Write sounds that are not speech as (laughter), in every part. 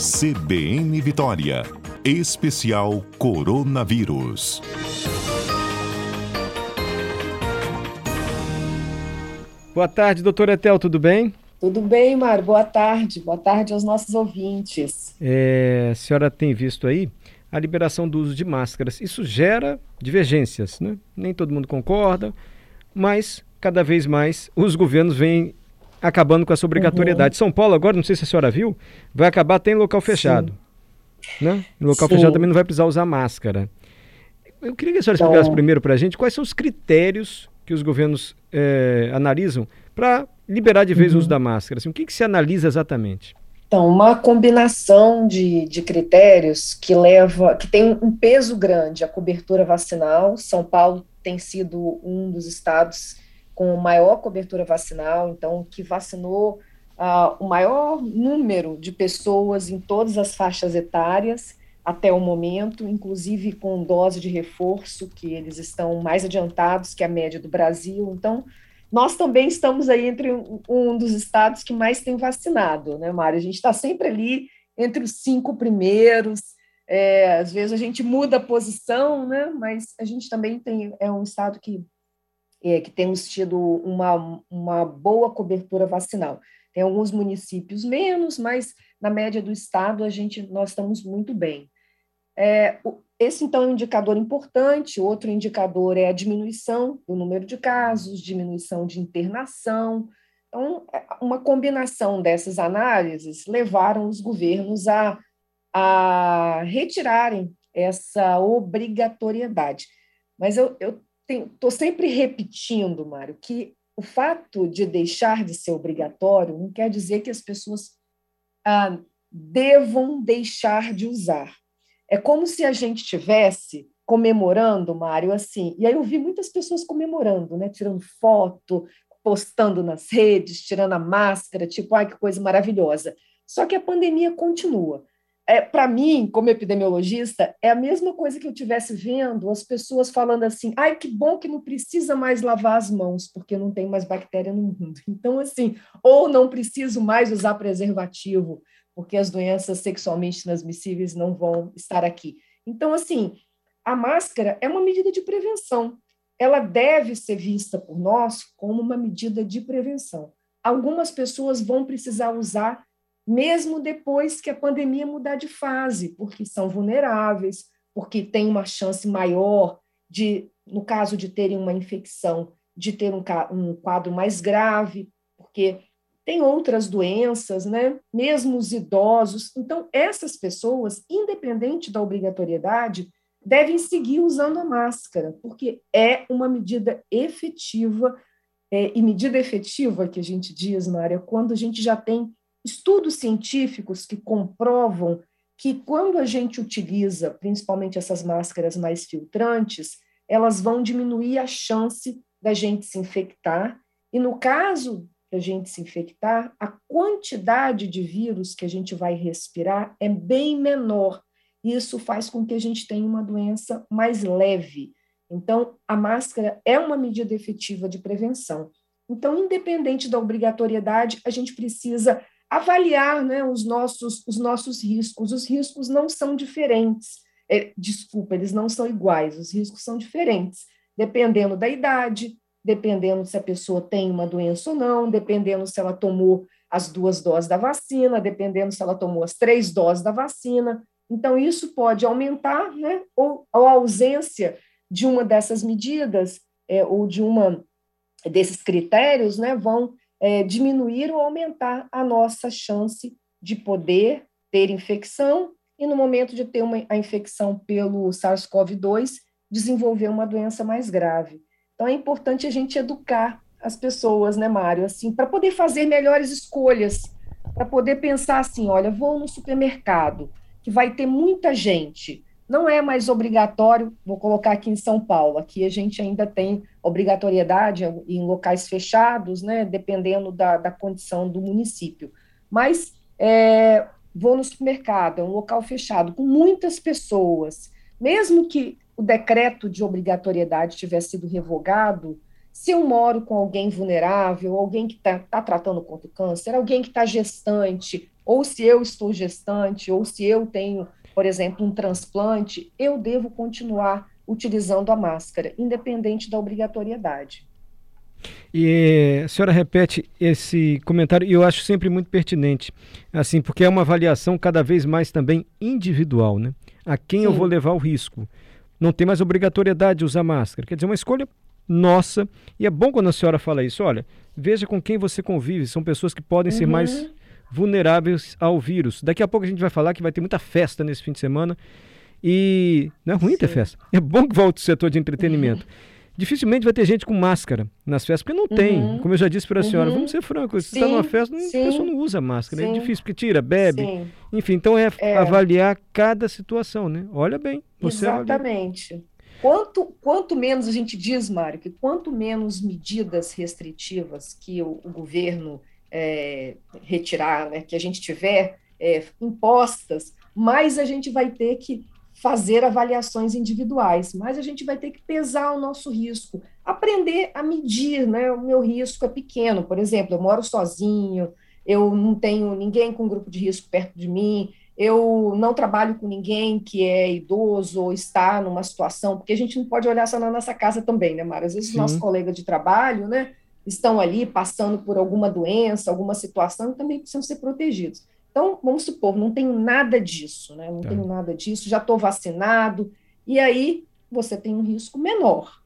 CBN Vitória. Especial Coronavírus. Boa tarde, doutora Etel, tudo bem? Tudo bem, Mário. Boa tarde. Boa tarde aos nossos ouvintes. É, a senhora tem visto aí a liberação do uso de máscaras. Isso gera divergências, né? Nem todo mundo concorda, mas cada vez mais os governos vêm acabando com essa obrigatoriedade. Uhum. São Paulo agora, não sei se a senhora viu, vai acabar até em local fechado. Né? No local Sim. fechado também não vai precisar usar máscara. Eu queria que a senhora então... explicasse primeiro para a gente quais são os critérios que os governos é, analisam para liberar de vez uhum. o uso da máscara. Assim, o que, que se analisa exatamente? Então, uma combinação de, de critérios que leva, que tem um peso grande, a cobertura vacinal. São Paulo tem sido um dos estados com maior cobertura vacinal, então, que vacinou uh, o maior número de pessoas em todas as faixas etárias até o momento, inclusive com dose de reforço, que eles estão mais adiantados que a média do Brasil. Então, nós também estamos aí entre um, dos estados que mais tem vacinado, né, Mário? A gente está sempre ali entre os cinco primeiros. É, às vezes a gente muda a posição, né? Mas a gente também tem é um estado que é, que temos tido uma, uma boa cobertura vacinal. Tem alguns municípios menos, mas na média do estado a gente nós estamos muito bem. É, esse então é um indicador importante. Outro indicador é a diminuição do número de casos, diminuição de internação. Então, é, uma combinação dessas análises levaram os governos a, a retirarem essa obrigatoriedade. Mas eu, eu estou sempre repetindo, Mário, que o fato de deixar de ser obrigatório não quer dizer que as pessoas ah, devam deixar de usar. É como se a gente tivesse comemorando, Mário, assim. E aí eu vi muitas pessoas comemorando, né? Tirando foto, postando nas redes, tirando a máscara, tipo, ai que coisa maravilhosa. Só que a pandemia continua é, para mim, como epidemiologista, é a mesma coisa que eu estivesse vendo as pessoas falando assim: ai, que bom que não precisa mais lavar as mãos, porque não tem mais bactéria no mundo. (laughs) Então, assim, ou não preciso mais usar preservativo, porque as doenças sexualmente transmissíveis não vão estar aqui. Então, assim, a máscara é uma medida de prevenção. Ela deve ser vista por nós como uma medida de prevenção. Algumas pessoas vão precisar usar mesmo depois que a pandemia mudar de fase, porque são vulneráveis, porque têm uma chance maior de, no caso de terem uma infecção, de ter um, um quadro mais grave, porque tem outras doenças, né? Mesmo os idosos. Então, essas pessoas, independente da obrigatoriedade, devem seguir usando a máscara, porque é uma medida efetiva, é, e medida efetiva que a gente diz, Mária, quando a gente já tem estudos científicos que comprovam que quando a gente utiliza, principalmente essas máscaras mais filtrantes, elas vão diminuir a chance da gente se infectar. E no caso da gente se infectar, a quantidade de vírus que a gente vai respirar é bem menor. Isso faz com que a gente tenha uma doença mais leve. Então, a máscara é uma medida efetiva de prevenção. Então, independente da obrigatoriedade, a gente precisa avaliar né, os, nossos, os nossos riscos. Os riscos não são diferentes. É, desculpa, eles não são iguais, os riscos são diferentes, dependendo da idade, dependendo se a pessoa tem uma doença ou não, dependendo se ela tomou as duas doses da vacina, dependendo se ela tomou as três doses da vacina. Então, isso pode aumentar, né, ou, ou a ausência de uma dessas medidas, é, ou de uma desses critérios, né, vão é, diminuir ou aumentar a nossa chance de poder ter infecção e, no momento de ter uma, a infecção pelo SARS-CoV-2, desenvolver uma doença mais grave. Então, é importante a gente educar as pessoas, né, Mário, assim, para poder fazer melhores escolhas, para poder pensar assim: olha, vou no supermercado, que vai ter muita gente, não é mais obrigatório, vou colocar aqui em São Paulo, aqui a gente ainda tem obrigatoriedade em locais fechados, né, dependendo da, da condição do município. Mas é, vou no supermercado, é um local fechado, com muitas pessoas, mesmo que o decreto de obrigatoriedade tivesse sido revogado, se eu moro com alguém vulnerável, alguém que está tá tratando contra o câncer, alguém que está gestante, ou se eu estou gestante, ou se eu tenho, por exemplo, um transplante, eu devo continuar utilizando a máscara, independente da obrigatoriedade. E a senhora repete esse comentário e eu acho sempre muito pertinente, assim, porque é uma avaliação cada vez mais também individual, né? A quem Sim. eu vou levar o risco. Não tem mais obrigatoriedade de usar máscara. Quer dizer, uma escolha nossa. E é bom quando a senhora fala isso. Olha, veja com quem você convive. São pessoas que podem uhum. ser mais vulneráveis ao vírus. Daqui a pouco a gente vai falar que vai ter muita festa nesse fim de semana. E não é ruim Sim. ter festa. (laughs) É bom que volte o setor de entretenimento. Uhum dificilmente vai ter gente com máscara nas festas, porque não uhum. tem. Como eu já disse para a senhora, uhum. vamos ser francos, você está numa festa, a pessoa não usa máscara, é sim. é difícil, porque tira, bebe. Sim. Enfim, então é, é, avaliar cada situação, né? Olha bem. Você Exatamente. Avalia. Quanto, quanto menos a gente diz, Mário, que quanto menos medidas restritivas que o, o governo é, retirar, né, que a gente tiver é, impostas, mais a gente vai ter que fazer avaliações individuais, mas a gente vai ter que pesar o nosso risco, aprender a medir, né? O meu risco é pequeno, por exemplo, eu moro sozinho, eu não tenho ninguém com grupo de risco perto de mim, eu não trabalho com ninguém que é idoso ou está numa situação, porque a gente não pode olhar só na nossa casa também, né, Mara? Às vezes, nossos colegas de trabalho, né, estão ali passando por alguma doença, alguma situação também precisam ser protegidos. Então, vamos supor, não tenho nada disso, né? Não tá. tenho nada disso, já estou vacinado, e aí você tem um risco menor.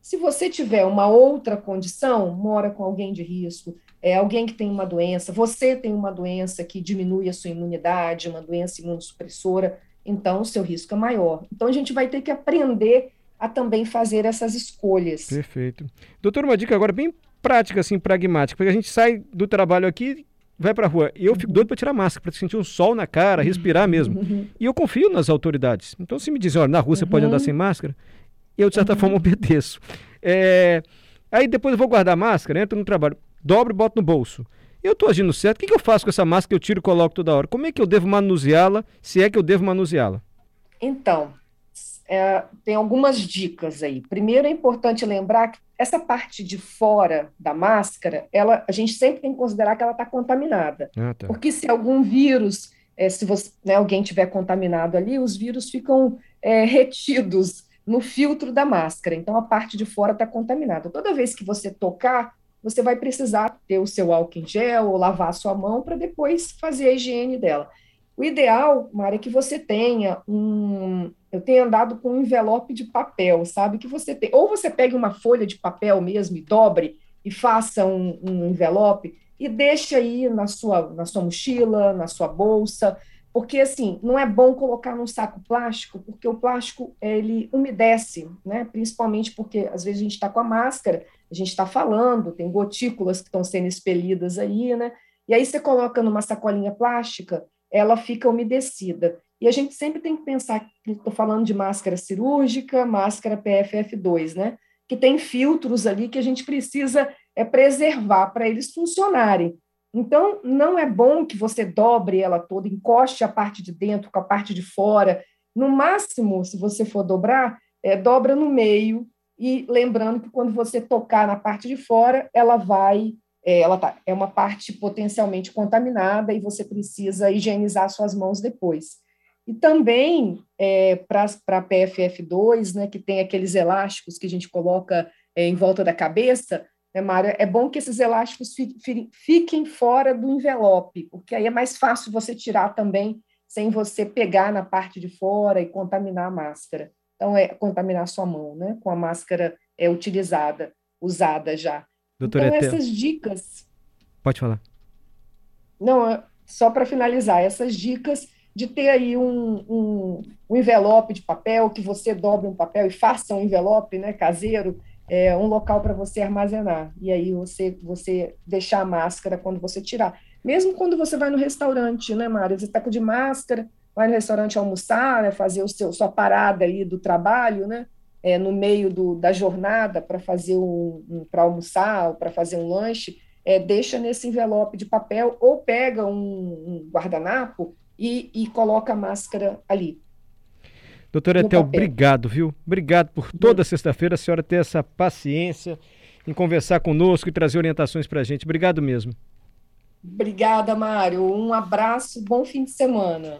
Se você tiver uma outra condição, mora com alguém de risco, é alguém que tem uma doença, você tem uma doença que diminui a sua imunidade, uma doença imunossupressora, então o seu risco é maior. Então a gente vai ter que aprender a também fazer essas escolhas. Perfeito. Doutor, uma dica agora bem prática, assim, pragmática, porque a gente sai do trabalho aqui vai para a rua. E eu fico doido para tirar máscara, para sentir um sol na cara, respirar mesmo. Uhum. (laughs) E eu confio nas autoridades. Então, se me dizem, olha, na rua você pode andar uhum. sem máscara, eu, de certa uhum. forma, obedeço. É... Aí depois eu vou guardar a máscara, entro no trabalho, dobro e boto no bolso. Eu estou agindo certo, o que, que, eu faço com essa máscara que eu tiro e coloco toda hora? Como é que eu devo manuseá-la, se é que eu devo manuseá-la? Então, é, tem algumas dicas aí. Primeiro, é importante lembrar que essa parte de fora da máscara, ela, a gente sempre tem que considerar que ela está contaminada. Ah, tá. Porque se algum vírus, é, se você, né, alguém tiver contaminado ali, os vírus ficam é, retidos no filtro da máscara. Então, a parte de fora está contaminada. Toda vez que você tocar, você vai precisar ter o seu álcool em gel ou lavar a sua mão para depois fazer a higiene dela. O ideal, Mara, é que você tenha um. Eu tenho andado com um envelope de papel, sabe? Que você tem. Ou você pegue uma folha de papel mesmo e dobre e faça um, um envelope e deixe aí na sua, na sua mochila, na sua bolsa, porque assim não é bom colocar num saco plástico, porque o plástico ele umedece, né? Principalmente porque às vezes a gente está com a máscara, a gente está falando, tem gotículas que estão sendo expelidas aí, né? E aí você coloca numa sacolinha plástica, ela fica umedecida. E a gente sempre tem que pensar, estou falando de máscara cirúrgica, máscara PFF2, né? Que tem filtros ali que a gente precisa é, preservar para eles funcionarem. Então, não é bom que você dobre ela toda, encoste a parte de dentro com a parte de fora. No máximo, se você for dobrar, é, dobra no meio, e lembrando que quando você tocar na parte de fora, ela vai é, ela tá, é uma parte potencialmente contaminada e você precisa higienizar suas mãos depois. E também é, para a PFF2, né, que tem aqueles elásticos que a gente coloca é, em volta da cabeça, né, Mário, é bom que esses elásticos fi, fi, fiquem fora do envelope, porque aí é mais fácil você tirar também sem você pegar na parte de fora e contaminar a máscara. Então, é contaminar a sua mão, né, com a máscara é, utilizada, usada já. Doutora então, essas dicas. Pode falar. Não, é só para finalizar, essas dicas de ter aí um, um, um, envelope de papel, que você dobre um papel e faça um envelope né, caseiro, é um local para você armazenar. E aí você, você deixar a máscara quando você tirar. Mesmo quando você vai no restaurante, né, Mário? Você está de máscara, vai no restaurante almoçar, né, fazer o seu, sua parada ali do trabalho, né? É, no meio do, da jornada para fazer um, um para almoçar ou para fazer um lanche, é, deixa nesse envelope de papel ou pega um, um guardanapo e, e, coloca a máscara ali. Doutora Etel, obrigado, viu? Obrigado por toda sexta-feira a senhora ter essa paciência em conversar conosco e trazer orientações para a gente. Obrigado mesmo. Obrigada, Mário. Um abraço, bom fim de semana.